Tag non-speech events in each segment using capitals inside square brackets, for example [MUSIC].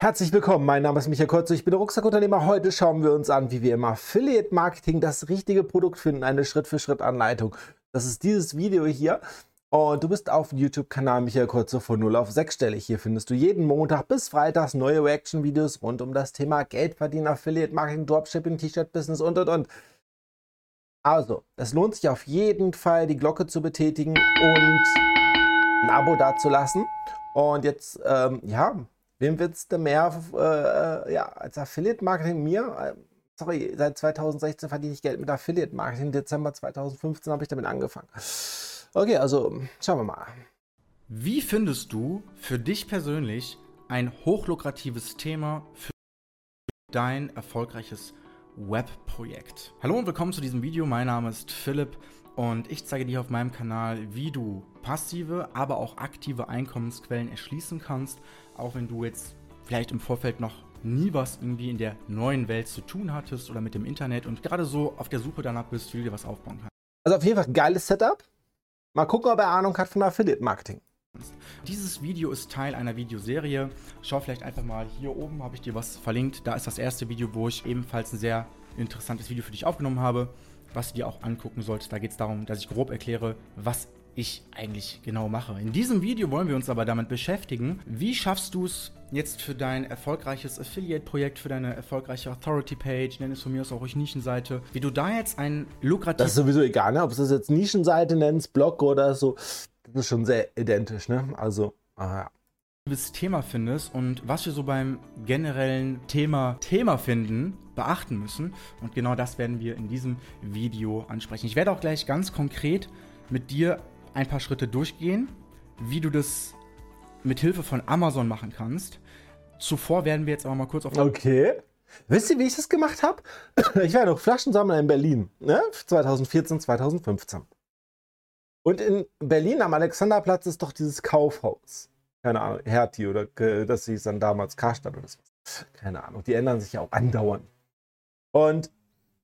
Herzlich willkommen, mein Name ist Michael Kurz, ich bin der Rucksackunternehmer. Heute schauen wir uns an, wie wir im Affiliate Marketing das richtige Produkt finden, eine Schritt-für-Schritt-Anleitung. Das ist dieses Video hier. Und du bist auf dem YouTube-Kanal Michael Kurze von 0 auf 6 stelle. Hier findest du jeden Montag bis Freitags neue Reaction-Videos rund um das Thema Geld verdienen, Affiliate Marketing, Dropshipping, T-Shirt-Business und und und. Also, es lohnt sich auf jeden Fall, die Glocke zu betätigen und ein Abo dazulassen. Und jetzt, ähm, ja, Wem wird es denn mehr äh, ja, als Affiliate-Marketing? Mir, äh, sorry, seit 2016 verdiene ich Geld mit Affiliate-Marketing. Dezember 2015 habe ich damit angefangen. Okay, also schauen wir mal. Wie findest du für dich persönlich ein hochlukratives Thema für dein erfolgreiches Webprojekt? Hallo und willkommen zu diesem Video. Mein Name ist Philipp und ich zeige dir auf meinem Kanal, wie du passive, aber auch aktive Einkommensquellen erschließen kannst auch wenn du jetzt vielleicht im Vorfeld noch nie was irgendwie in der neuen Welt zu tun hattest oder mit dem Internet und gerade so auf der Suche danach bist, wie du dir was aufbauen kannst. Also auf jeden Fall ein geiles Setup. Mal gucken, ob er Ahnung hat von Affiliate Marketing. Dieses Video ist Teil einer Videoserie. Schau vielleicht einfach mal hier oben, habe ich dir was verlinkt. Da ist das erste Video, wo ich ebenfalls ein sehr interessantes Video für dich aufgenommen habe, was du dir auch angucken solltest. Da geht es darum, dass ich grob erkläre, was ich eigentlich genau mache. In diesem Video wollen wir uns aber damit beschäftigen, wie schaffst du es jetzt für dein erfolgreiches Affiliate-Projekt, für deine erfolgreiche Authority-Page, nenn es von mir aus auch ruhig Nischenseite, wie du da jetzt ein lukratives... Das ist sowieso egal, ne? ob du es jetzt Nischenseite nennst, Blog oder so, das ist schon sehr identisch, ne? Also, aha Thema findest und was wir so beim generellen Thema Thema finden, beachten müssen. Und genau das werden wir in diesem Video ansprechen. Ich werde auch gleich ganz konkret mit dir ein paar Schritte durchgehen, wie du das mit Hilfe von Amazon machen kannst. Zuvor werden wir jetzt aber mal kurz auf. Okay. Wisst ihr, wie ich das gemacht habe? [COUGHS] Ich war noch Flaschensammler in Berlin, ne? 2014, 2015. Und in Berlin am Alexanderplatz ist doch dieses Kaufhaus. Keine Ahnung, Hertie oder das hieß dann damals Karstadt oder so. Keine Ahnung, die ändern sich ja auch andauernd. Und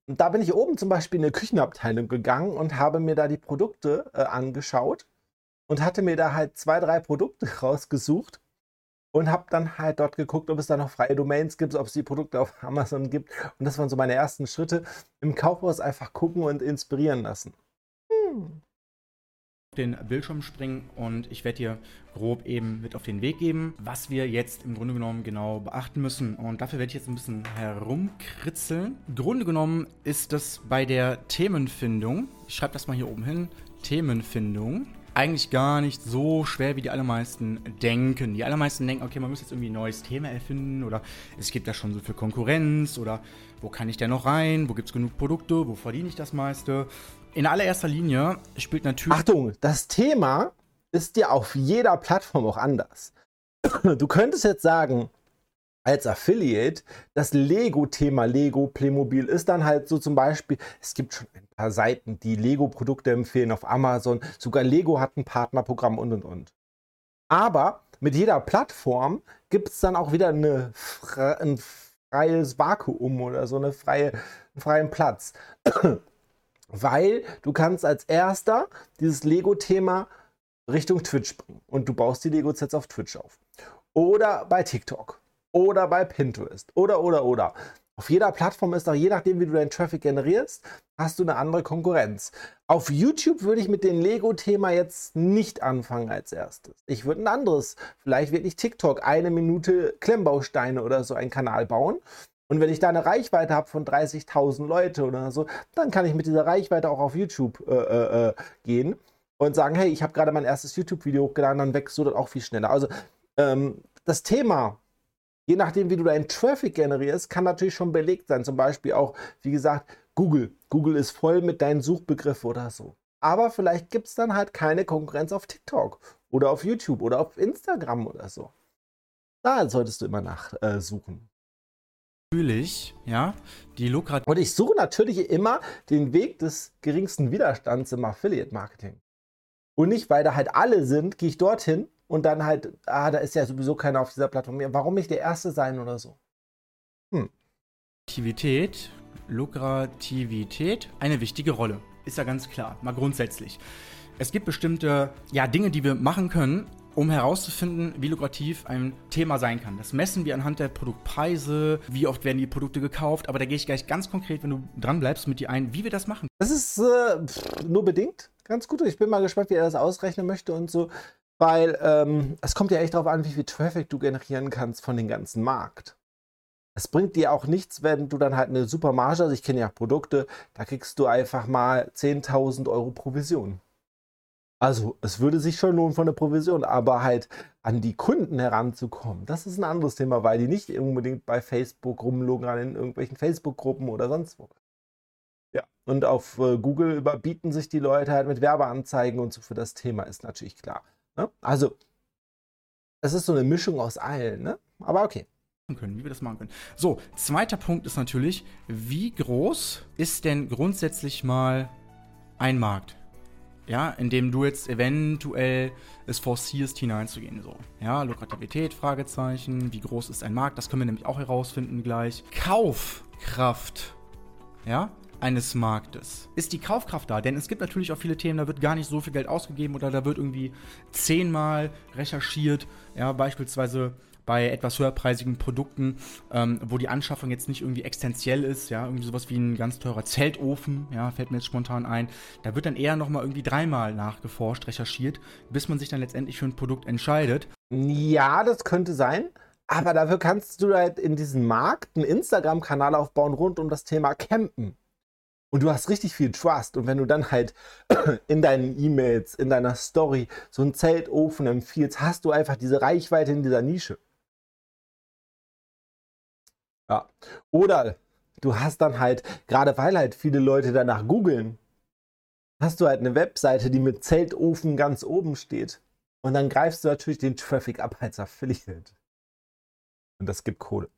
und da bin ich oben zum Beispiel in eine Küchenabteilung gegangen und habe mir da die Produkte äh, angeschaut und hatte mir da halt zwei, drei Produkte [LAUGHS] rausgesucht und habe dann halt dort geguckt, ob es da noch freie Domains gibt, ob es die Produkte auf [LAUGHS] Amazon gibt. Und das waren so meine ersten Schritte im Kaufhaus einfach gucken und inspirieren lassen. Hm den Bildschirm springen und ich werde dir grob eben mit auf den Weg geben, was wir jetzt im Grunde genommen genau beachten müssen. Und dafür werde ich jetzt ein bisschen herumkritzeln. Im Grunde genommen ist das bei der Themenfindung, ich schreibe das mal hier oben hin, Themenfindung, eigentlich gar nicht so schwer, wie die allermeisten denken. Die allermeisten denken, okay, man muss jetzt irgendwie ein neues Thema erfinden oder es gibt da schon so viel Konkurrenz oder wo kann ich denn noch rein, wo gibt es genug Produkte, wo verdiene ich das meiste in allererster Linie spielt natürlich. Achtung, das Thema ist ja auf jeder Plattform auch anders. [CLEARS THROAT] Du könntest jetzt sagen, als Affiliate, das Lego-Thema Lego Playmobil ist dann halt so zum Beispiel, es gibt schon ein paar Seiten, die Lego-Produkte empfehlen auf Amazon, sogar Lego hat ein Partnerprogramm und und und. Aber mit jeder Plattform gibt es dann auch wieder eine, ein freies Vakuum oder so eine freie, einen freien Platz [CLEARS THROAT] weil du kannst als erster dieses Lego-Thema Richtung Twitch bringen und du baust die Lego-Sets auf Twitch auf. Oder bei TikTok. Oder bei Pinterest. Oder, oder, oder. Auf jeder Plattform ist auch, je nachdem, wie du deinen Traffic generierst, hast du eine andere Konkurrenz. Auf YouTube würde ich mit dem Lego-Thema jetzt nicht anfangen als erstes. Ich würde ein anderes, vielleicht wirklich TikTok, eine Minute Klemmbausteine oder so einen Kanal bauen und wenn ich da eine Reichweite habe von 30.000 Leute oder so, dann kann ich mit dieser Reichweite auch auf YouTube äh, äh, äh gehen und sagen, hey, ich habe gerade mein erstes YouTube-Video hochgeladen, dann wächst du das auch viel schneller. Also ähm, das Thema, je nachdem, wie du deinen Traffic generierst, kann natürlich schon belegt sein. Zum Beispiel auch, wie gesagt, Google. Google ist voll mit deinen Suchbegriffen oder so. Aber vielleicht gibt es dann halt keine Konkurrenz auf TikTok oder auf YouTube oder auf Instagram oder so. Da solltest du immer nachsuchen. Äh, natürlich, ja, die lukrativ. Und ich suche natürlich immer den Weg des geringsten Widerstands im Affiliate-Marketing. Und nicht, weil da halt alle sind, gehe ich dorthin und dann halt, ah, da ist ja sowieso keiner auf dieser Plattform. Warum nicht der Erste sein oder so? Hm. Lukrativität, Lukrativität, eine wichtige Rolle. Ist ja ganz klar, mal grundsätzlich. Es gibt bestimmte ja, Dinge, die wir machen können, um herauszufinden, wie lukrativ ein Thema sein kann. Das messen wir anhand der Produktpreise, wie oft werden die Produkte gekauft, aber da gehe ich gleich ganz konkret, wenn du dran bleibst, mit dir ein, wie wir das machen. Das ist äh, nur bedingt ganz gut. Ich bin mal gespannt, wie er das ausrechnen möchte und so, weil ähm, es kommt ja echt darauf an, wie viel Traffic du generieren kannst von dem ganzen Markt. Es bringt dir auch nichts, wenn du dann halt eine super Marge, also ich kenne ja Produkte, da kriegst du einfach mal 10.000 Euro Provision. Also, es würde sich schon lohnen von der Provision, aber halt an die Kunden heranzukommen, das ist ein anderes Thema, weil die nicht unbedingt bei Facebook rumlungern in irgendwelchen Facebook-Gruppen oder sonst wo. Ja, und auf äh, Google überbieten sich die Leute halt mit Werbeanzeigen und so für das Thema, ist natürlich klar. Ne? Also, es ist so eine Mischung aus allen, ne? Aber okay. Können, wie wir das machen können. So, zweiter Punkt ist natürlich, wie groß ist denn grundsätzlich mal ein Markt? ja, indem du jetzt eventuell es forcierst, hineinzugehen. So. Ja, Lukrativität, Fragezeichen, wie groß ist ein Markt, das können wir nämlich auch herausfinden gleich. Kaufkraft, ja, eines Marktes. Ist die Kaufkraft da? Denn es gibt natürlich auch viele Themen, da wird gar nicht so viel Geld ausgegeben oder da wird irgendwie zehnmal recherchiert, ja, beispielsweise bei etwas höherpreisigen Produkten, ähm, wo die Anschaffung jetzt nicht irgendwie existenziell ist, ja, irgendwie sowas wie ein ganz teurer Zeltofen, ja, fällt mir jetzt spontan ein. Da wird dann eher nochmal irgendwie dreimal nachgeforscht, recherchiert, bis man sich dann letztendlich für ein Produkt entscheidet. Ja, das könnte sein. Aber dafür kannst du halt in diesem Markt einen Instagram-Kanal aufbauen rund um das Thema Campen. Und du hast richtig viel Trust. Und wenn du dann halt [CLEARS THROAT] in deinen E-Mails, in deiner Story so einen Zeltofen empfiehlst, hast du einfach diese Reichweite in dieser Nische. Ja. Oder du hast dann halt, gerade weil halt viele Leute danach googeln, hast du halt eine Webseite, die mit Zeltofen ganz oben steht. Und dann greifst du natürlich den Traffic ab als Affiliate. Und das gibt Kohle.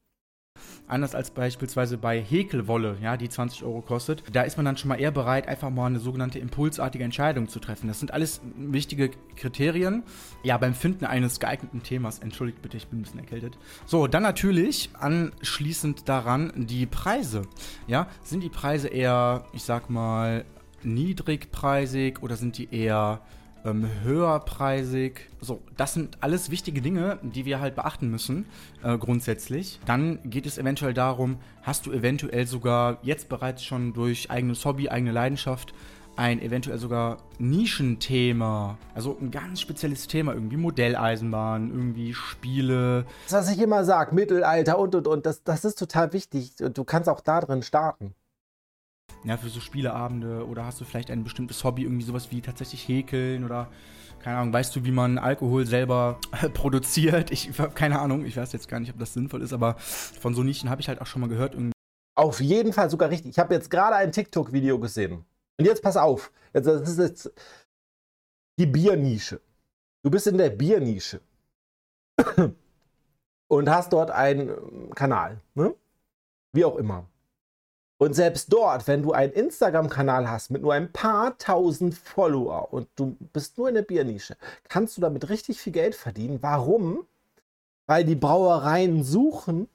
Anders als beispielsweise bei Häkelwolle, ja, die 20 Euro kostet. Da ist man dann schon mal eher bereit, einfach mal eine sogenannte impulsartige Entscheidung zu treffen. Das sind alles wichtige Kriterien. Ja, beim Finden eines geeigneten Themas. Entschuldigt bitte, ich bin ein bisschen erkältet. So, dann natürlich anschließend daran die Preise. Ja, sind die Preise eher, ich sag mal, niedrigpreisig oder sind die eher ähm, höherpreisig. So, das sind alles wichtige Dinge, die wir halt beachten müssen, äh, grundsätzlich. Dann geht es eventuell darum, hast du eventuell sogar jetzt bereits schon durch eigenes Hobby, eigene Leidenschaft ein eventuell sogar Nischenthema, also ein ganz spezielles Thema, irgendwie Modelleisenbahn, irgendwie Spiele. Das, was ich immer sage, Mittelalter und und und, das, das ist total wichtig. Du kannst auch da drin starten ja, für so Spieleabende oder hast du vielleicht ein bestimmtes Hobby, irgendwie sowas wie tatsächlich häkeln oder keine Ahnung, weißt du, wie man Alkohol selber [LAUGHS] produziert? Ich habe keine Ahnung, ich weiß jetzt gar nicht, ob das sinnvoll ist, aber von so Nischen habe ich halt auch schon mal gehört. Irgendwie. Auf jeden Fall sogar richtig. Ich habe jetzt gerade ein TikTok-Video gesehen. Und jetzt pass auf. Jetzt, das ist jetzt die Biernische. Du bist in der Biernische. [COUGHS] Und hast dort einen Kanal. Ne? Wie auch immer. Und selbst dort, wenn du einen Instagram-Kanal hast mit nur ein paar tausend Follower und du bist nur in der Biernische, kannst du damit richtig viel Geld verdienen. Warum? Weil die Brauereien suchen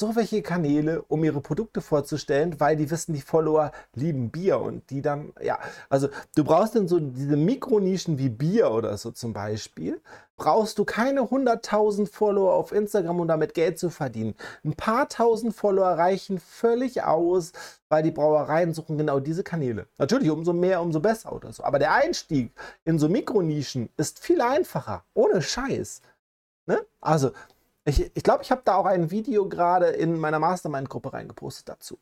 so welche Kanäle, um ihre Produkte vorzustellen, weil die wissen, die Follower lieben Bier und die dann, ja, also du brauchst dann so diese Mikronischen wie Bier oder so zum Beispiel, brauchst du keine 100.000 Follower auf Instagram, um damit Geld zu verdienen. Ein paar tausend Follower reichen völlig aus, weil die Brauereien suchen genau diese Kanäle. Natürlich, umso mehr, umso besser oder so. Aber der Einstieg in so Mikronischen ist viel einfacher, ohne Scheiß. Ne? Also, ich glaube, ich, glaub, ich habe da auch ein Video gerade in meiner Mastermind-Gruppe reingepostet dazu.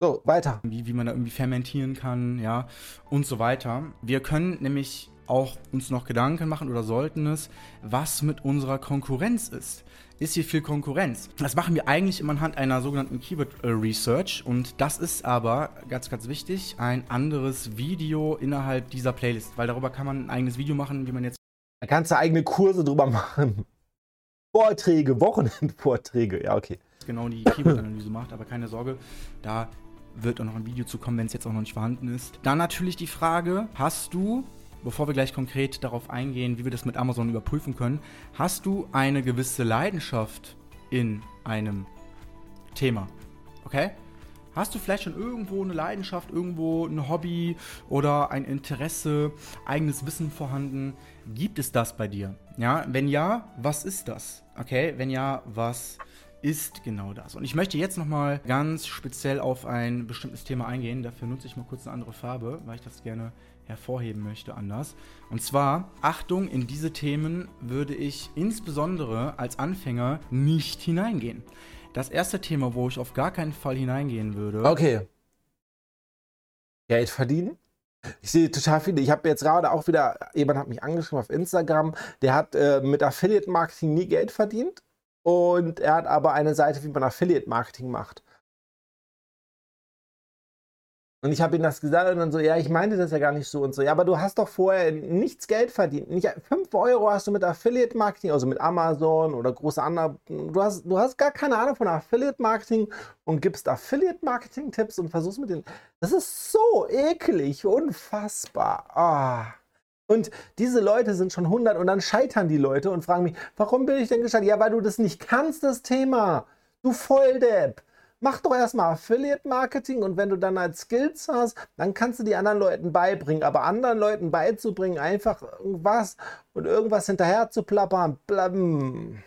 So, weiter. Wie, wie man da irgendwie fermentieren kann, ja, und so weiter. Wir können nämlich auch uns noch Gedanken machen oder sollten es, was mit unserer Konkurrenz ist. Ist hier viel Konkurrenz? Das machen wir eigentlich immer anhand einer sogenannten Keyword Research und das ist aber ganz, ganz wichtig, ein anderes Video innerhalb dieser Playlist, weil darüber kann man ein eigenes Video machen, wie man jetzt da kannst du eigene Kurse drüber machen. Vorträge, Wochenendvorträge. Ja, okay. Genau die Keyword-Analyse macht, aber keine Sorge, da wird auch noch ein Video zu kommen, wenn es jetzt auch noch nicht vorhanden ist. Dann natürlich die Frage, hast du, bevor wir gleich konkret darauf eingehen, wie wir das mit Amazon überprüfen können, hast du eine gewisse Leidenschaft in einem Thema? Okay? Hast du vielleicht schon irgendwo eine Leidenschaft, irgendwo ein Hobby oder ein Interesse, eigenes Wissen vorhanden? Gibt es das bei dir? Ja, wenn ja, was ist das? Okay, wenn ja, was ist genau das? Und ich möchte jetzt nochmal ganz speziell auf ein bestimmtes Thema eingehen. Dafür nutze ich mal kurz eine andere Farbe, weil ich das gerne hervorheben möchte anders. Und zwar, Achtung, in diese Themen würde ich insbesondere als Anfänger nicht hineingehen. Das erste Thema, wo ich auf gar keinen Fall hineingehen würde. Okay. Geld verdienen? Ich sehe total viele. Ich habe jetzt gerade auch wieder, jemand hat mich angeschrieben auf Instagram, der hat äh, mit Affiliate Marketing nie Geld verdient und er hat aber eine Seite, wie man Affiliate Marketing macht. Und ich habe ihm das gesagt und dann so, ja, ich meinte das ja gar nicht so und so. Ja, aber du hast doch vorher nichts Geld verdient. Nicht 5 Euro hast du mit Affiliate Marketing, also mit Amazon oder große andere. Du hast, du hast gar keine Ahnung von Affiliate Marketing und gibst Affiliate Marketing Tipps und versuchst mit den. Das ist so eklig, unfassbar. Ah. Und diese Leute sind schon 100 und dann scheitern die Leute und fragen mich, warum bin ich denn gescheitert? Ja, weil du das nicht kannst, das Thema. Du Volldepp mach doch erstmal Affiliate Marketing und wenn du dann als Skills hast, dann kannst du die anderen Leuten beibringen. Aber anderen Leuten beizubringen, einfach irgendwas und irgendwas hinterher zu plappern, blabben.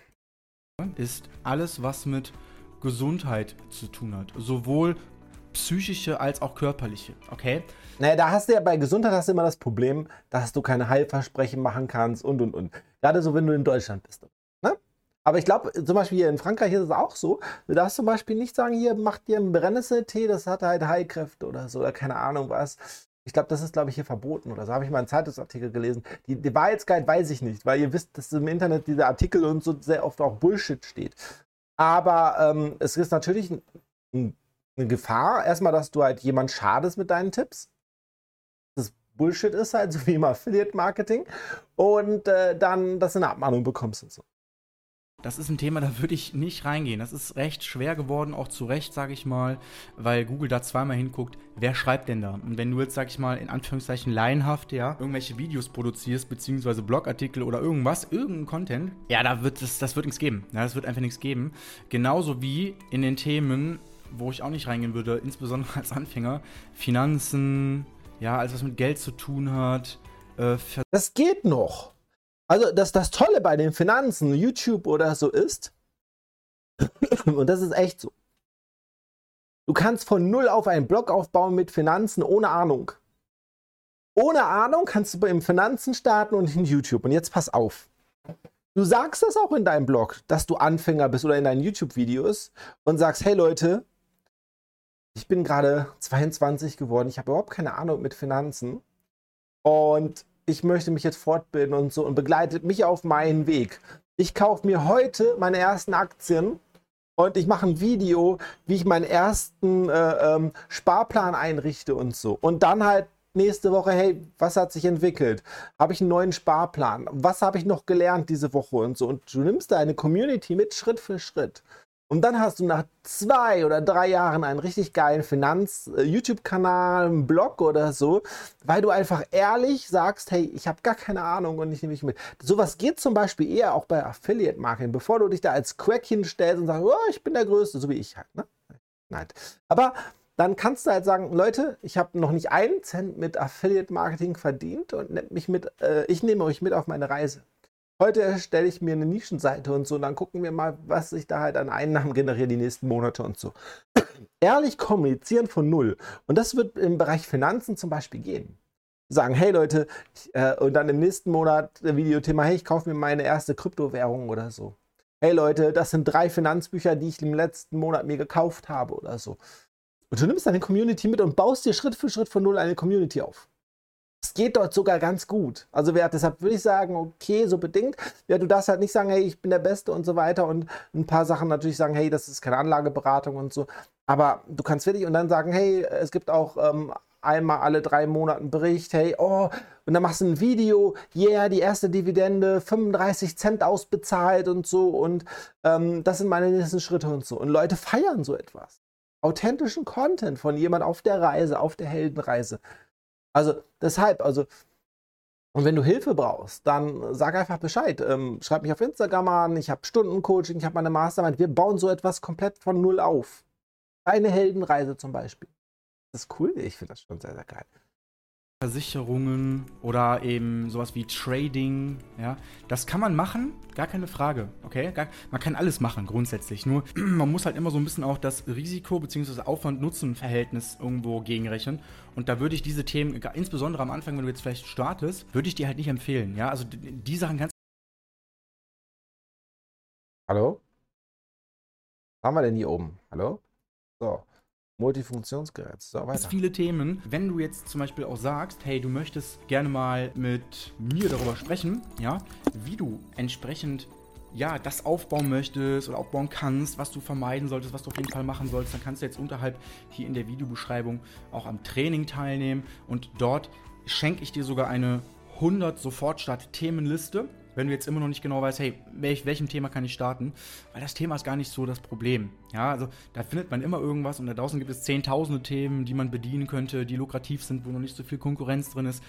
Ist alles, was mit Gesundheit zu tun hat. Sowohl psychische als auch körperliche, okay? Naja, da hast du ja bei Gesundheit hast du immer das Problem, dass du keine Heilversprechen machen kannst und und und. Gerade so, wenn du in Deutschland bist. Aber ich glaube, zum Beispiel hier in Frankreich ist es auch so. Du darfst zum Beispiel nicht sagen, hier macht dir einen Brennnesseltee, das hat halt Heilkräfte oder so, oder keine Ahnung was. Ich glaube, das ist, glaube ich, hier verboten oder so. Habe ich mal einen Zeitungsartikel gelesen. Die, die Wahrheitsgehalt weiß ich nicht, weil ihr wisst, dass im Internet dieser Artikel und so sehr oft auch Bullshit steht. Aber ähm, es ist natürlich ein, ein, eine Gefahr, erstmal, dass du halt jemand schadest mit deinen Tipps. Das Bullshit ist halt, so wie im Affiliate-Marketing. Und äh, dann, dass du eine Abmahnung bekommst und so. Das ist ein Thema, da würde ich nicht reingehen. Das ist recht schwer geworden, auch zu Recht, sage ich mal, weil Google da zweimal hinguckt, wer schreibt denn da? Und wenn du jetzt, sag ich mal, in Anführungszeichen laienhaft, ja, irgendwelche Videos produzierst, beziehungsweise Blogartikel oder irgendwas, irgendein Content, ja, da wird es, das wird nichts geben. Ja, das wird einfach nichts geben. Genauso wie in den Themen, wo ich auch nicht reingehen würde, insbesondere als Anfänger, Finanzen, ja, alles was mit Geld zu tun hat. Äh, das geht noch. Also das, das Tolle bei den Finanzen, YouTube oder so ist, [CLEARS THROAT] und das ist echt so, du kannst von null auf einen Blog aufbauen mit Finanzen ohne Ahnung. Ohne Ahnung kannst du im Finanzen starten und in YouTube. Und jetzt pass auf. Du sagst das auch in deinem Blog, dass du Anfänger bist oder in deinen YouTube-Videos und sagst, hey Leute, ich bin gerade 22 geworden, ich habe überhaupt keine Ahnung mit Finanzen. Und ich möchte mich jetzt fortbilden und so und begleitet mich auf meinen Weg. Ich kaufe mir heute meine ersten Aktien und ich mache ein Video, wie ich meinen ersten äh, ähm, Sparplan einrichte und so. Und dann halt nächste Woche, hey, was hat sich entwickelt? Habe ich einen neuen Sparplan? Was habe ich noch gelernt diese Woche und so? Und du nimmst deine Community mit Schritt für Schritt. Und dann hast du nach zwei oder drei Jahren einen richtig geilen Finanz-YouTube-Kanal, äh, einen Blog oder so, weil du einfach ehrlich sagst, hey, ich habe gar keine Ahnung und ich nehme mich mit. Sowas geht zum Beispiel eher auch bei Affiliate-Marketing, bevor du dich da als Quack hinstellst und sagst, oh, ich bin der Größte, so wie ich halt. Ne? Nein. Aber dann kannst du halt sagen, Leute, ich habe noch nicht einen Cent mit Affiliate-Marketing verdient und mich mit, äh, ich nehme euch mit auf meine Reise. Heute erstelle ich mir eine Nischenseite und so, und dann gucken wir mal, was sich da halt an Einnahmen generiert die nächsten Monate und so. [CLEARS THROAT] Ehrlich kommunizieren von null. Und das wird im Bereich Finanzen zum Beispiel gehen. Sagen, hey Leute, ich, äh, und dann im nächsten Monat Videothema, hey, ich kaufe mir meine erste Kryptowährung oder so. Hey Leute, das sind drei Finanzbücher, die ich im letzten Monat mir gekauft habe oder so. Und du nimmst deine Community mit und baust dir Schritt für Schritt von null eine Community auf. Es geht dort sogar ganz gut. Also wer, deshalb würde ich sagen, okay, so bedingt. Ja, du darfst halt nicht sagen, hey, ich bin der Beste und so weiter und ein paar Sachen natürlich sagen, hey, das ist keine Anlageberatung und so. Aber du kannst wirklich und dann sagen, hey, es gibt auch ähm, einmal alle drei Monate einen Bericht, hey, oh, und dann machst du ein Video, yeah, die erste Dividende, 35 Cent ausbezahlt und so und ähm, das sind meine nächsten Schritte und so. Und Leute feiern so etwas. Authentischen Content von jemand auf der Reise, auf der Heldenreise. Also deshalb, also und wenn du Hilfe brauchst, dann sag einfach Bescheid. Ähm, schreib mich auf Instagram an, ich habe Stundencoaching, ich habe meine Mastermind. Wir bauen so etwas komplett von null auf. Deine Heldenreise zum Beispiel. Das ist cool. Ich finde das schon sehr, sehr geil. Versicherungen oder eben sowas wie Trading, ja, das kann man machen, gar keine Frage, okay? Gar, man kann alles machen, grundsätzlich. Nur [CLEARS THROAT] man muss halt immer so ein bisschen auch das Risiko- bzw. Aufwand-Nutzen-Verhältnis irgendwo gegenrechnen. Und da würde ich diese Themen, insbesondere am Anfang, wenn du jetzt vielleicht startest, würde ich dir halt nicht empfehlen, ja? Also die Sachen kannst Hallo? Was haben wir denn hier oben? Hallo? So. Multifunktionsgerät. So, weiter. viele Themen. Wenn du jetzt zum Beispiel auch sagst, hey, du möchtest gerne mal mit mir darüber sprechen, ja, wie du entsprechend ja, das aufbauen möchtest oder aufbauen kannst, was du vermeiden solltest, was du auf jeden Fall machen solltest, dann kannst du jetzt unterhalb hier in der Videobeschreibung auch am Training teilnehmen und dort schenke ich dir sogar eine 100 Sofortstart-Themenliste wenn du jetzt immer noch nicht genau weißt, hey, welch, welchem Thema kann ich starten? Weil das Thema ist gar nicht so das Problem. Ja, also da findet man immer irgendwas und da draußen gibt es zehntausende Themen, die man bedienen könnte, die lukrativ sind, wo noch nicht so viel Konkurrenz drin ist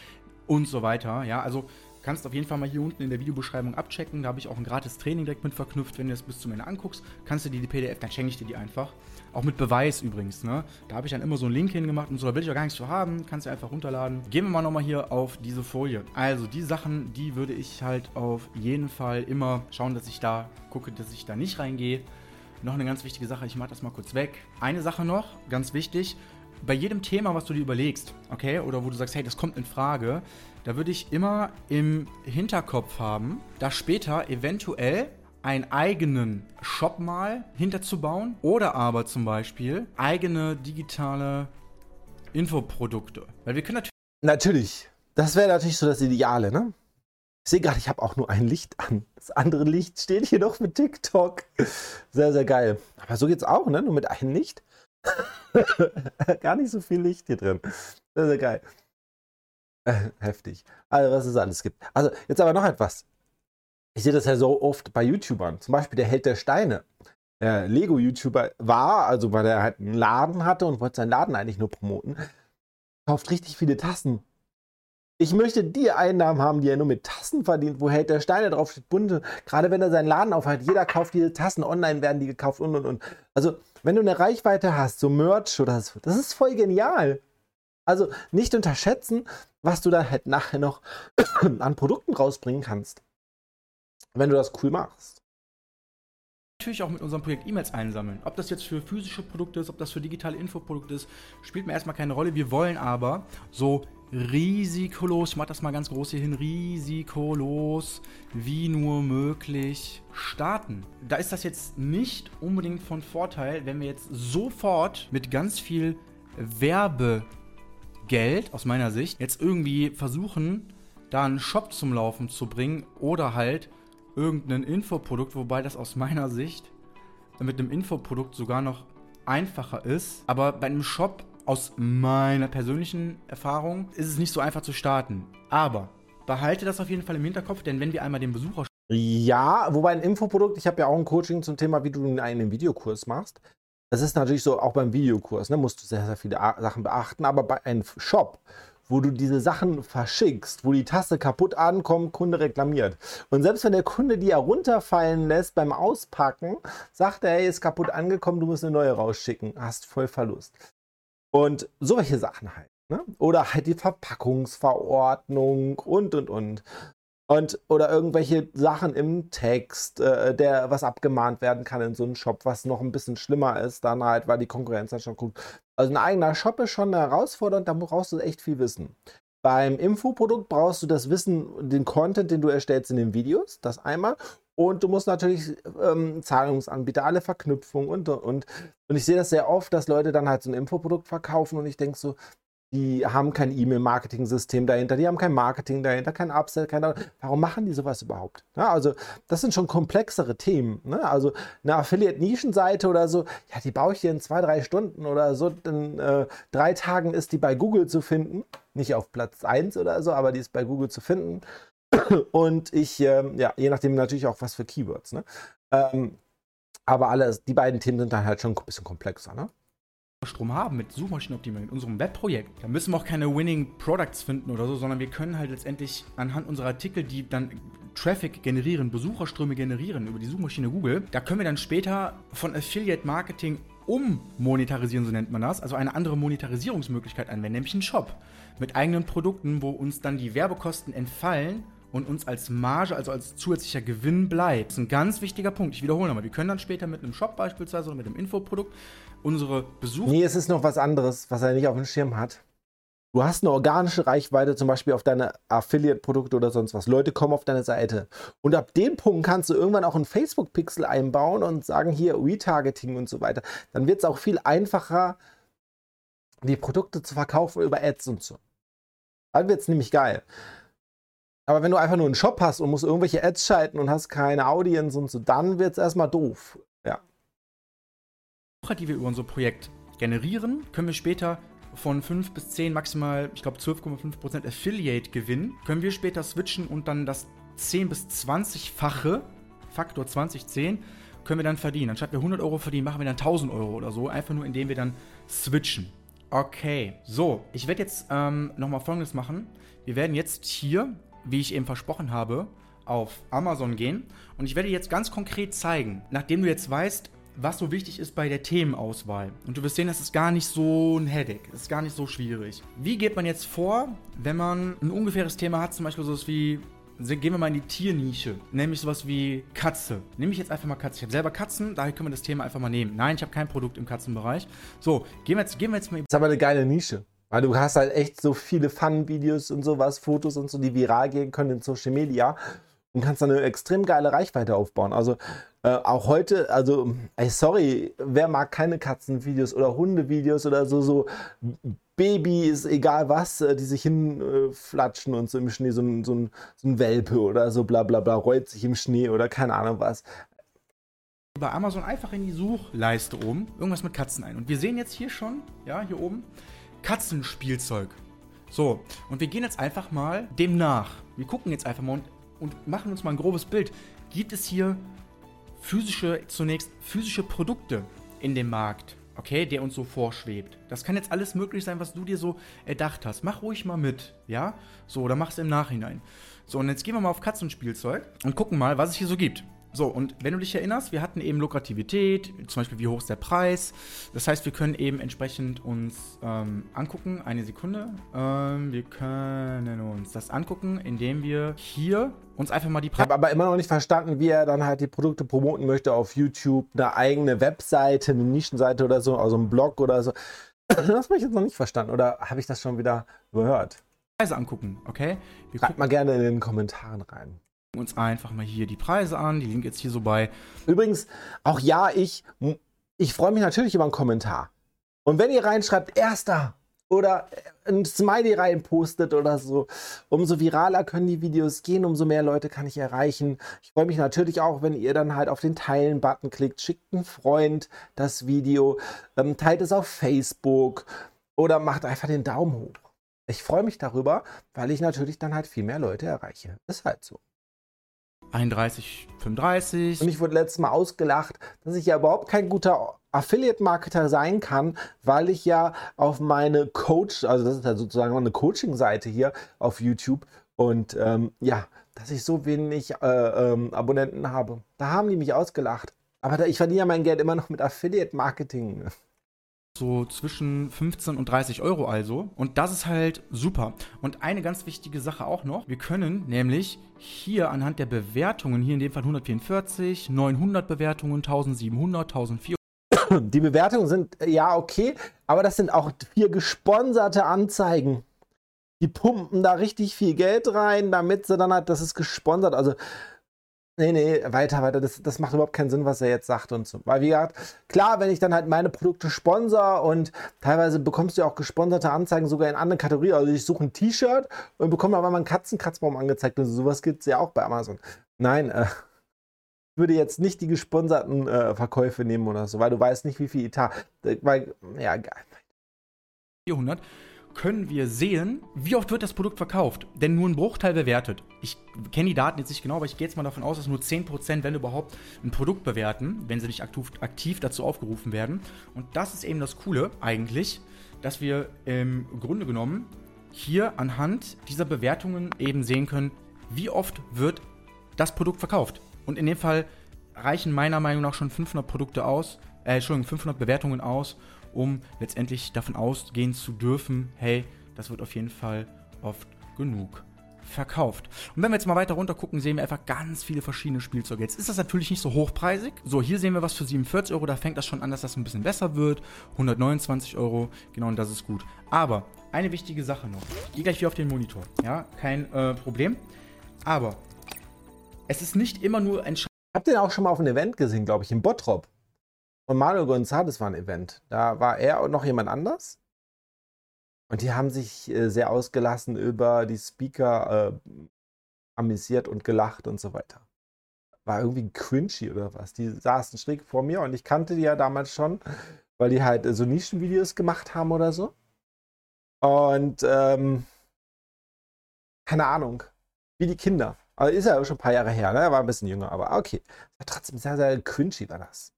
und so weiter. Ja, also kannst auf jeden Fall mal hier unten in der Videobeschreibung abchecken. Da habe ich auch ein gratis Training direkt mit verknüpft. Wenn du das bis zum Ende anguckst, kannst du dir die PDF, dann schenke ich dir die einfach. Auch mit Beweis übrigens, ne? Da habe ich dann immer so einen Link hingemacht und so, da will ich auch gar nichts für haben, kannst du einfach runterladen. Gehen wir mal nochmal hier auf diese Folie. Also, die Sachen, die würde ich halt auf jeden Fall immer schauen, dass ich da gucke, dass ich da nicht reingehe. Noch eine ganz wichtige Sache, ich mache das mal kurz weg. Eine Sache noch, ganz wichtig. Bei jedem Thema, was du dir überlegst, okay, oder wo du sagst, hey, das kommt in Frage, da würde ich immer im Hinterkopf haben, dass später eventuell einen eigenen Shop mal hinterzubauen oder aber zum Beispiel eigene digitale Infoprodukte. Weil wir können natürlich. Natürlich. Das wäre natürlich so das Ideale, ne? Ich sehe gerade, ich habe auch nur ein Licht an. Das andere Licht steht hier noch mit TikTok. Sehr, sehr geil. Aber so geht's auch, ne? Nur mit einem Licht. [LAUGHS] Gar nicht so viel Licht hier drin. Sehr, sehr geil. Äh, heftig. Also, was es alles gibt. Also, jetzt aber noch etwas ich sehe das ja so oft bei YouTubern. Zum Beispiel der Held der Steine. Der Lego-YouTuber war, also weil er halt einen Laden hatte und wollte seinen Laden eigentlich nur promoten, kauft richtig viele Tassen. Ich möchte die Einnahmen haben, die er nur mit Tassen verdient, wo Held der Steine draufsteht, bunte. Gerade wenn er seinen Laden aufhat, jeder kauft diese Tassen, online werden die gekauft und und und. Also, wenn du eine Reichweite hast, so Merch oder so, das ist voll genial. Also nicht unterschätzen, was du dann halt nachher noch [COUGHS] an Produkten rausbringen kannst wenn du das cool machst. Natürlich auch mit unserem Projekt E-Mails einsammeln. Ob das jetzt für physische Produkte ist, ob das für digitale Infoprodukte ist, spielt mir erstmal keine Rolle. Wir wollen aber so risikolos, ich mache das mal ganz groß hier hin, risikolos wie nur möglich starten. Da ist das jetzt nicht unbedingt von Vorteil, wenn wir jetzt sofort mit ganz viel Werbegeld aus meiner Sicht jetzt irgendwie versuchen, da einen Shop zum Laufen zu bringen oder halt irgendein Infoprodukt, wobei das aus meiner Sicht mit einem Infoprodukt sogar noch einfacher ist. Aber bei einem Shop aus meiner persönlichen Erfahrung ist es nicht so einfach zu starten. Aber behalte das auf jeden Fall im Hinterkopf, denn wenn wir einmal den Besucher ja, wobei ein Infoprodukt, ich habe ja auch ein Coaching zum Thema, wie du einen Videokurs machst. Das ist natürlich so, auch beim Videokurs, ne, musst du sehr, sehr viele Sachen beachten, aber bei einem Shop wo du diese Sachen verschickst, wo die Tasse kaputt ankommt, Kunde reklamiert. Und selbst wenn der Kunde die ja runterfallen lässt beim Auspacken, sagt er, hey, ist kaputt angekommen, du musst eine neue rausschicken. Hast voll Verlust. Und solche Sachen halt. Ne? Oder halt die Verpackungsverordnung und, und, und. Und, oder irgendwelche Sachen im Text, äh, der was abgemahnt werden kann in so einem Shop, was noch ein bisschen schlimmer ist, dann halt, weil die Konkurrenz dann schon guckt. Also ein eigener Shop ist schon herausfordernd, da brauchst du echt viel Wissen. Beim Infoprodukt brauchst du das Wissen, den Content, den du erstellst in den Videos, das einmal. Und du musst natürlich ähm, Zahlungsanbieter, alle Verknüpfungen und, und. Und ich sehe das sehr oft, dass Leute dann halt so ein Infoprodukt verkaufen und ich denke so, die haben kein E-Mail-Marketing-System dahinter, die haben kein Marketing dahinter, kein Upsell, kein. Warum machen die sowas überhaupt? Ja, also, das sind schon komplexere Themen. Ne? Also, eine Affiliate-Nischenseite oder so, ja, die baue ich dir in zwei, drei Stunden oder so. In äh, drei Tagen ist die bei Google zu finden. Nicht auf Platz 1 oder so, aber die ist bei Google zu finden. [CLEARS THROAT] Und ich, ähm, ja, je nachdem natürlich auch was für Keywords. Ne? Ähm, aber alles, die beiden Themen sind dann halt schon ein bisschen komplexer. Ne? Strom haben mit Suchmaschinenoptimierung in unserem Webprojekt, da müssen wir auch keine Winning Products finden oder so, sondern wir können halt letztendlich anhand unserer Artikel, die dann Traffic generieren, Besucherströme generieren über die Suchmaschine Google, da können wir dann später von Affiliate Marketing ummonetarisieren, so nennt man das, also eine andere Monetarisierungsmöglichkeit anwenden, nämlich einen Shop mit eigenen Produkten, wo uns dann die Werbekosten entfallen und uns als Marge, also als zusätzlicher Gewinn bleibt. Das ist ein ganz wichtiger Punkt. Ich wiederhole nochmal. Wir können dann später mit einem Shop beispielsweise oder mit einem Infoprodukt unsere Besucher. Nee, es ist noch was anderes, was er nicht auf dem Schirm hat. Du hast eine organische Reichweite, zum Beispiel auf deine Affiliate-Produkte oder sonst was. Leute kommen auf deine Seite. Und ab dem Punkt kannst du irgendwann auch einen Facebook-Pixel einbauen und sagen, hier Retargeting und so weiter. Dann wird es auch viel einfacher, die Produkte zu verkaufen über Ads und so. Dann wird es nämlich geil. Aber wenn du einfach nur einen Shop hast und musst irgendwelche Ads schalten und hast keine Audience und so, dann wird es erstmal doof. Ja. Die wir über unser Projekt generieren, können wir später von 5 bis 10, maximal, ich glaube 12,5% Affiliate-Gewinn, können wir später switchen und dann das 10 bis 20-fache, Faktor 2010, können wir dann verdienen. Anstatt wir 100 Euro verdienen, machen wir dann 1000 Euro oder so, einfach nur indem wir dann switchen. Okay, so, ich werde jetzt ähm, nochmal folgendes machen. Wir werden jetzt hier, wie ich eben versprochen habe, auf Amazon gehen und ich werde jetzt ganz konkret zeigen, nachdem du jetzt weißt, was so wichtig ist bei der Themenauswahl. Und du wirst sehen, das ist gar nicht so ein Headache. Das ist gar nicht so schwierig. Wie geht man jetzt vor, wenn man ein ungefähres Thema hat, zum Beispiel sowas wie gehen wir mal in die Tiernische, nämlich sowas wie Katze. Nehme ich jetzt einfach mal Katze. Ich habe selber Katzen, daher können wir das Thema einfach mal nehmen. Nein, ich habe kein Produkt im Katzenbereich. So, gehen wir jetzt, gehen wir jetzt mal. Das ist aber eine geile Nische. Weil du hast halt echt so viele Fun-Videos und sowas, Fotos und so, die viral gehen können in Social Media und kannst dann eine extrem geile Reichweite aufbauen. Also äh, auch heute, also, ey, sorry, wer mag keine Katzenvideos oder Hundevideos oder so, so Babys, egal was, äh, die sich hinflatschen und so im Schnee, so so, so ein Welpe oder so bla bla bla, rollt sich im Schnee oder keine Ahnung was. Bei Amazon einfach in die Suchleiste oben irgendwas mit Katzen ein. Und wir sehen jetzt hier schon, ja, hier oben, Katzenspielzeug. So, und wir gehen jetzt einfach mal dem nach. Wir gucken jetzt einfach mal und und machen uns mal ein grobes Bild. Gibt es hier physische, zunächst physische Produkte in dem Markt, okay, der uns so vorschwebt? Das kann jetzt alles möglich sein, was du dir so erdacht hast. Mach ruhig mal mit, ja? So, oder mach es im Nachhinein. So, und jetzt gehen wir mal auf Katzenspielzeug und gucken mal, was es hier so gibt. So, und wenn du dich erinnerst, wir hatten eben Lukrativität, zum Beispiel wie hoch ist der Preis. Das heißt, wir können eben entsprechend uns ähm, angucken, eine Sekunde. Ähm, wir können uns das angucken, indem wir hier uns einfach mal die Preise. Ich habe aber immer noch nicht verstanden, wie er dann halt die Produkte promoten möchte auf YouTube, eine eigene Webseite, eine Nischenseite oder so, also ein Blog oder so. Das habe ich jetzt noch nicht verstanden. Oder habe ich das schon wieder überhört? Preise angucken, okay? Wir Schreibt mal gerne in den Kommentaren rein uns einfach mal hier die Preise an. Die liegen jetzt hier so bei. Übrigens, auch ja, ich, ich freue mich natürlich über einen Kommentar. Und wenn ihr reinschreibt, erster oder ein Smiley reinpostet oder so, umso viraler können die Videos gehen, umso mehr Leute kann ich erreichen. Ich freue mich natürlich auch, wenn ihr dann halt auf den Teilen-Button klickt, schickt einen Freund das Video, ähm, teilt es auf Facebook oder macht einfach den Daumen hoch. Ich freue mich darüber, weil ich natürlich dann halt viel mehr Leute erreiche. Ist halt so. 31, 35. Und ich wurde letztes Mal ausgelacht, dass ich ja überhaupt kein guter Affiliate-Marketer sein kann, weil ich ja auf meine Coach, also das ist ja sozusagen eine Coaching-Seite hier auf YouTube und ähm, ja, dass ich so wenig äh, ähm, Abonnenten habe. Da haben die mich ausgelacht. Aber da, ich verdiene ja mein Geld immer noch mit Affiliate-Marketing so zwischen 15 und 30 Euro also. Und das ist halt super. Und eine ganz wichtige Sache auch noch. Wir können nämlich hier anhand der Bewertungen, hier in dem Fall 144, 900 Bewertungen, 1700, 1400. Die Bewertungen sind äh, ja okay, aber das sind auch vier gesponserte Anzeigen. Die pumpen da richtig viel Geld rein, damit sie dann halt, das ist gesponsert. Also Nee, nee, weiter, weiter. Das, das macht überhaupt keinen Sinn, was er jetzt sagt und so. Weil, wie gesagt, klar, wenn ich dann halt meine Produkte sponsor und teilweise bekommst du ja auch gesponserte Anzeigen sogar in anderen Kategorien. Also ich suche ein T-Shirt und bekomme aber mal einen Katzenkratzbaum angezeigt. Also sowas gibt es ja auch bei Amazon. Nein, äh, würde jetzt nicht die gesponserten äh, Verkäufe nehmen oder so, weil du weißt nicht, wie viel Etat. Weil, ja, egal. 400 können wir sehen, wie oft wird das Produkt verkauft. Denn nur ein Bruchteil bewertet. Ich kenne die Daten jetzt nicht genau, aber ich gehe jetzt mal davon aus, dass nur 10%, wenn überhaupt, ein Produkt bewerten, wenn sie nicht aktiv, aktiv dazu aufgerufen werden. Und das ist eben das Coole eigentlich, dass wir im Grunde genommen hier anhand dieser Bewertungen eben sehen können, wie oft wird das Produkt verkauft. Und in dem Fall reichen meiner Meinung nach schon 500 Produkte aus, äh, Entschuldigung, 500 Bewertungen aus, um letztendlich davon ausgehen zu dürfen, hey, das wird auf jeden Fall oft genug verkauft. Und wenn wir jetzt mal weiter runter gucken, sehen wir einfach ganz viele verschiedene Spielzeuge. Jetzt ist das natürlich nicht so hochpreisig. So, hier sehen wir was für 47 Euro, da fängt das schon an, dass das ein bisschen besser wird. 129 Euro, genau, und das ist gut. Aber eine wichtige Sache noch. Ich gehe gleich wieder auf den Monitor. Ja, kein äh, Problem. Aber es ist nicht immer nur entscheidend. Habt ihr den auch schon mal auf einem Event gesehen, glaube ich, in Bottrop? Und Manuel González war ein Event. Da war er und noch jemand anders. Und die haben sich äh, sehr ausgelassen über die Speaker äh, amüsiert und gelacht und so weiter. War irgendwie cringy oder was. Die saßen schräg vor mir und ich kannte die ja damals schon, weil die halt äh, so Nischenvideos gemacht haben oder so. Und ähm, keine Ahnung, wie die Kinder. Aber ist ja schon ein paar Jahre her, ne? Er war ein bisschen jünger, aber okay. War trotzdem sehr, sehr cringy war das.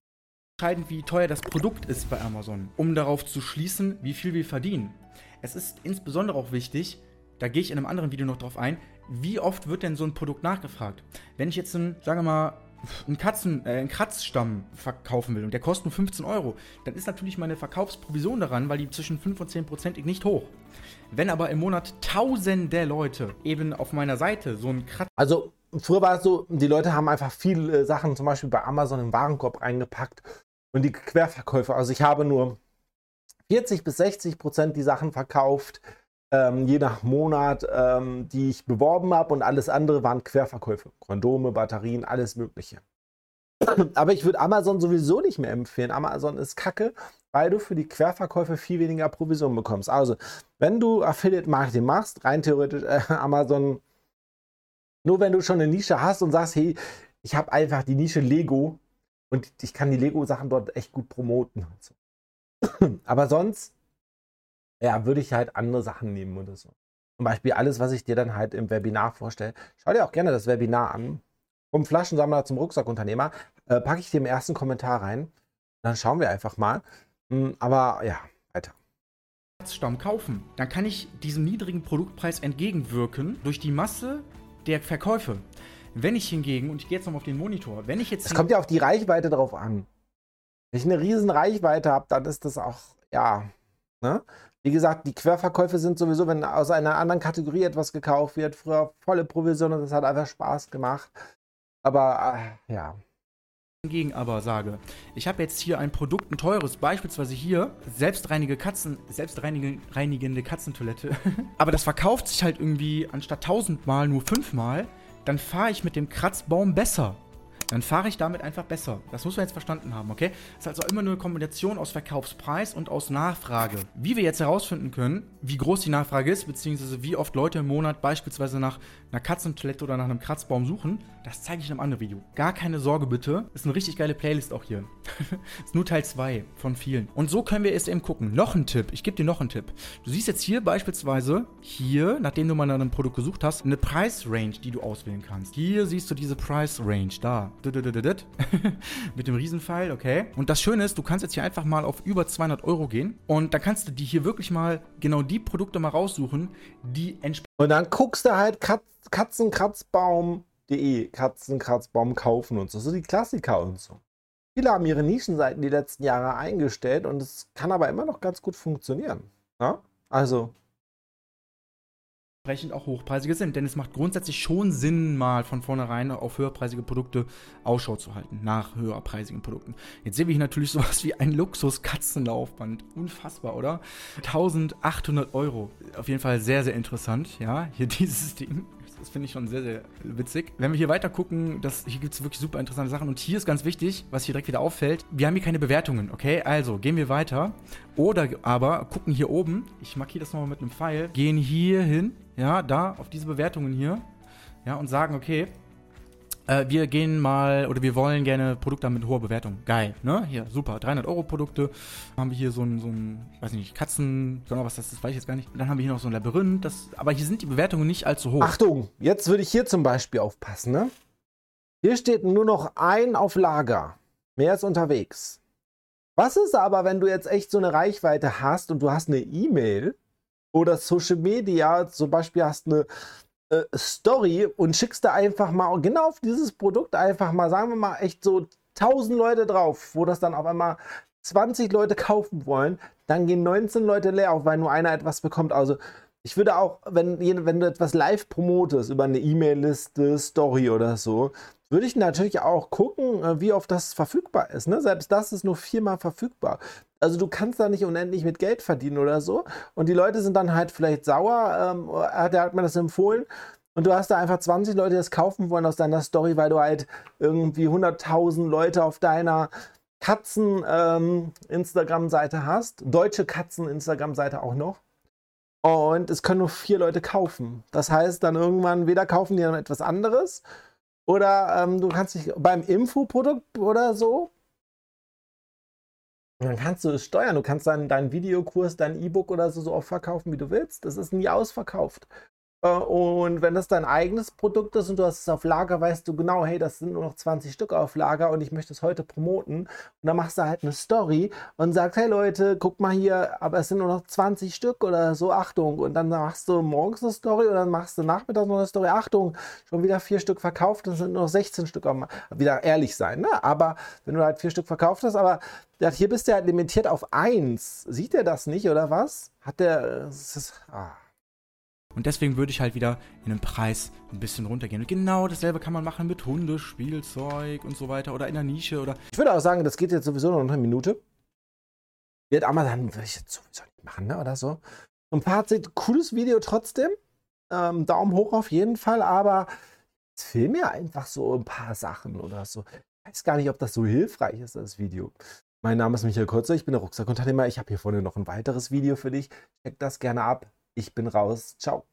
Entscheidend, wie teuer das Produkt ist bei Amazon, um darauf zu schließen, wie viel wir verdienen. Es ist insbesondere auch wichtig, da gehe ich in einem anderen Video noch drauf ein, wie oft wird denn so ein Produkt nachgefragt? Wenn ich jetzt einen, sagen wir mal, einen, Katzen, äh, einen Kratzstamm verkaufen will und der kostet nur 15 Euro, dann ist natürlich meine Verkaufsprovision daran, weil die zwischen 5 und 10 Prozent nicht hoch. Wenn aber im Monat tausende Leute eben auf meiner Seite so einen Kratz... Also früher war es so, die Leute haben einfach viele Sachen zum Beispiel bei Amazon im Warenkorb eingepackt und die Querverkäufer, also ich habe nur 40 bis 60 Prozent die Sachen verkauft, ähm, je nach Monat, ähm, die ich beworben habe und alles andere waren Querverkäufe. Kondome, Batterien, alles Mögliche. Aber ich würde Amazon sowieso nicht mehr empfehlen. Amazon ist kacke, weil du für die Querverkäufe viel weniger Provision bekommst. Also, wenn du Affiliate Marketing machst, rein theoretisch äh, Amazon, nur wenn du schon eine Nische hast und sagst, hey, ich habe einfach die Nische Lego und ich kann die Lego-Sachen dort echt gut promoten. [CLEARS THROAT] Aber sonst, ja, würde ich halt andere Sachen nehmen oder so. Zum Beispiel alles, was ich dir dann halt im Webinar vorstelle. Schau dir auch gerne das Webinar an. Vom Flaschensammler zum Rucksackunternehmer. Äh, packe ich dir im ersten Kommentar rein. Dann schauen wir einfach mal. Hm, aber ja, weiter. Stamm kaufen. Dann kann ich diesem niedrigen Produktpreis entgegenwirken durch die Masse der Verkäufe. Wenn ich hingegen, und ich gehe jetzt nochmal auf den Monitor, wenn ich jetzt. Es kommt ja auf die Reichweite drauf an. Wenn ich eine riesen Reichweite habe, dann ist das auch, ja, ne? Wie gesagt, die Querverkäufe sind sowieso, wenn aus einer anderen Kategorie etwas gekauft wird, früher volle Provision und das hat einfach Spaß gemacht. Aber äh, ja. Hingegen aber sage, ich habe jetzt hier ein Produkt, ein teures, beispielsweise hier, selbstreinige Katzen, selbstreinigende Katzentoilette. [LAUGHS] aber das verkauft sich halt irgendwie anstatt tausendmal nur fünfmal, dann fahre ich mit dem Kratzbaum besser dann fahre ich damit einfach besser. Das muss man jetzt verstanden haben, okay? Das ist also immer nur eine Kombination aus Verkaufspreis und aus Nachfrage. Wie wir jetzt herausfinden können, wie groß die Nachfrage ist, beziehungsweise wie oft Leute im Monat beispielsweise nach einer Katzentoilette oder nach einem Kratzbaum suchen, das zeige ich in einem anderen Video. Gar keine Sorge bitte. Ist eine richtig geile Playlist auch hier. [LAUGHS] ist nur Teil 2 von vielen. Und so können wir es eben gucken. Noch ein Tipp. Ich gebe dir noch einen Tipp. Du siehst jetzt hier beispielsweise, hier, nachdem du mal nach einem Produkt gesucht hast, eine Price-Range, die du auswählen kannst. Hier siehst du diese Price-Range, da. [LAUGHS] mit dem Riesenpfeil, okay. Und das Schöne ist, du kannst jetzt hier einfach mal auf über 200 Euro gehen und dann kannst du dir hier wirklich mal genau die Produkte mal raussuchen, die entsprechen. Und dann guckst du halt Katz Katzenkratzbaum.de, Katzenkratzbaum kaufen und so, so die Klassiker und so. Viele haben ihre Nischenseiten die letzten Jahre eingestellt und es kann aber immer noch ganz gut funktionieren. Ja? Also, entsprechend auch hochpreisige sind. Denn es macht grundsätzlich schon Sinn, mal von vornherein auf höherpreisige Produkte Ausschau zu halten, nach höherpreisigen Produkten. Jetzt sehen wir hier natürlich [LAUGHS] sowas wie ein Luxus-Katzenlaufband. Unfassbar, oder? 1800 Euro. Auf jeden Fall sehr, sehr interessant, ja, hier [LAUGHS] dieses Ding. Das finde ich schon sehr, sehr witzig. Wenn wir hier weiter gucken, hier gibt es wirklich super interessante Sachen. Und hier ist ganz wichtig, was hier direkt wieder auffällt, wir haben hier keine Bewertungen, okay? Also gehen wir weiter. Oder aber gucken hier oben, ich markiere das nochmal mit einem Pfeil, gehen hier hin, ja, da, auf diese Bewertungen hier, ja, und sagen, okay, äh, wir gehen mal oder wir wollen gerne Produkte mit hoher Bewertung. Geil, ne? Hier, super. 300 Euro Produkte. Haben wir hier so ein, so ein, weiß nicht, Katzen, genau was das ist, weiß ich jetzt gar nicht. Dann haben wir hier noch so ein Labyrinth. Das, aber hier sind die Bewertungen nicht allzu hoch. Achtung, jetzt würde ich hier zum Beispiel aufpassen, ne? Hier steht nur noch ein auf Lager. Mehr ist unterwegs. Was ist aber, wenn du jetzt echt so eine Reichweite hast und du hast eine E-Mail oder Social Media, zum Beispiel hast eine Story und schickst da einfach mal genau auf dieses Produkt einfach mal, sagen wir mal, echt so 1000 Leute drauf, wo das dann auf einmal 20 Leute kaufen wollen, dann gehen 19 Leute leer auf, weil nur einer etwas bekommt. Also ich würde auch, wenn, wenn du etwas live promotest über eine E-Mail-Liste, Story oder so, würde ich natürlich auch gucken, äh, wie oft das verfügbar ist. Ne? Selbst das ist nur viermal verfügbar. Also du kannst da nicht unendlich mit Geld verdienen oder so. Und die Leute sind dann halt vielleicht sauer. Ähm, der hat mir das empfohlen. Und du hast da einfach 20 Leute, die das kaufen wollen aus deiner Story, weil du halt irgendwie 100.000 Leute auf deiner Katzen-Instagram-Seite ähm, hast. Deutsche Katzen-Instagram-Seite auch noch. Und es können nur vier Leute kaufen. Das heißt, dann irgendwann weder kaufen die dann etwas anderes oder ähm, du kannst dich beim Infoprodukt oder so. dann kannst du es steuern. Du kannst dann deinen Videokurs, dein E-Book oder so, so oft verkaufen, wie du willst. Das ist nie ausverkauft. Äh, und wenn das dein eigenes Produkt ist und du hast es auf Lager, weißt du genau, hey, das sind nur noch 20 Stück auf Lager und ich möchte es heute promoten. Und dann machst du halt eine Story und sagst, hey Leute, guck mal hier, aber es sind nur noch 20 Stück oder so, Achtung. Und dann machst du morgens eine Story und dann machst du nachmittags noch eine Story, Achtung, schon wieder vier Stück verkauft, und es sind nur noch 16 Stück. Wieder ehrlich sein, ne? Aber wenn du halt vier Stück verkauft hast, aber hier bist du halt limitiert auf eins. Sieht er das nicht oder was? Hat der. Das ist, ah. Und deswegen würde ich halt wieder in den Preis ein bisschen runtergehen. Und genau dasselbe kann man machen mit Hundespielzeug und so weiter oder in der Nische oder. Ich würde auch sagen, das geht jetzt sowieso noch eine Minute. Wird Amazon würde ich jetzt sowieso nicht machen, ne? Oder so. Und Fazit, cooles Video trotzdem. Ähm, Daumen hoch auf jeden Fall, aber es fehlen mir einfach so ein paar Sachen oder so. Ich weiß gar nicht, ob das so hilfreich ist, das Video. Mein Name ist Michael Kurzer, ich bin der Rucksackunternehmer. Ich habe hier vorne noch ein weiteres Video für dich. Check das gerne ab. Ich bin raus. Ciao.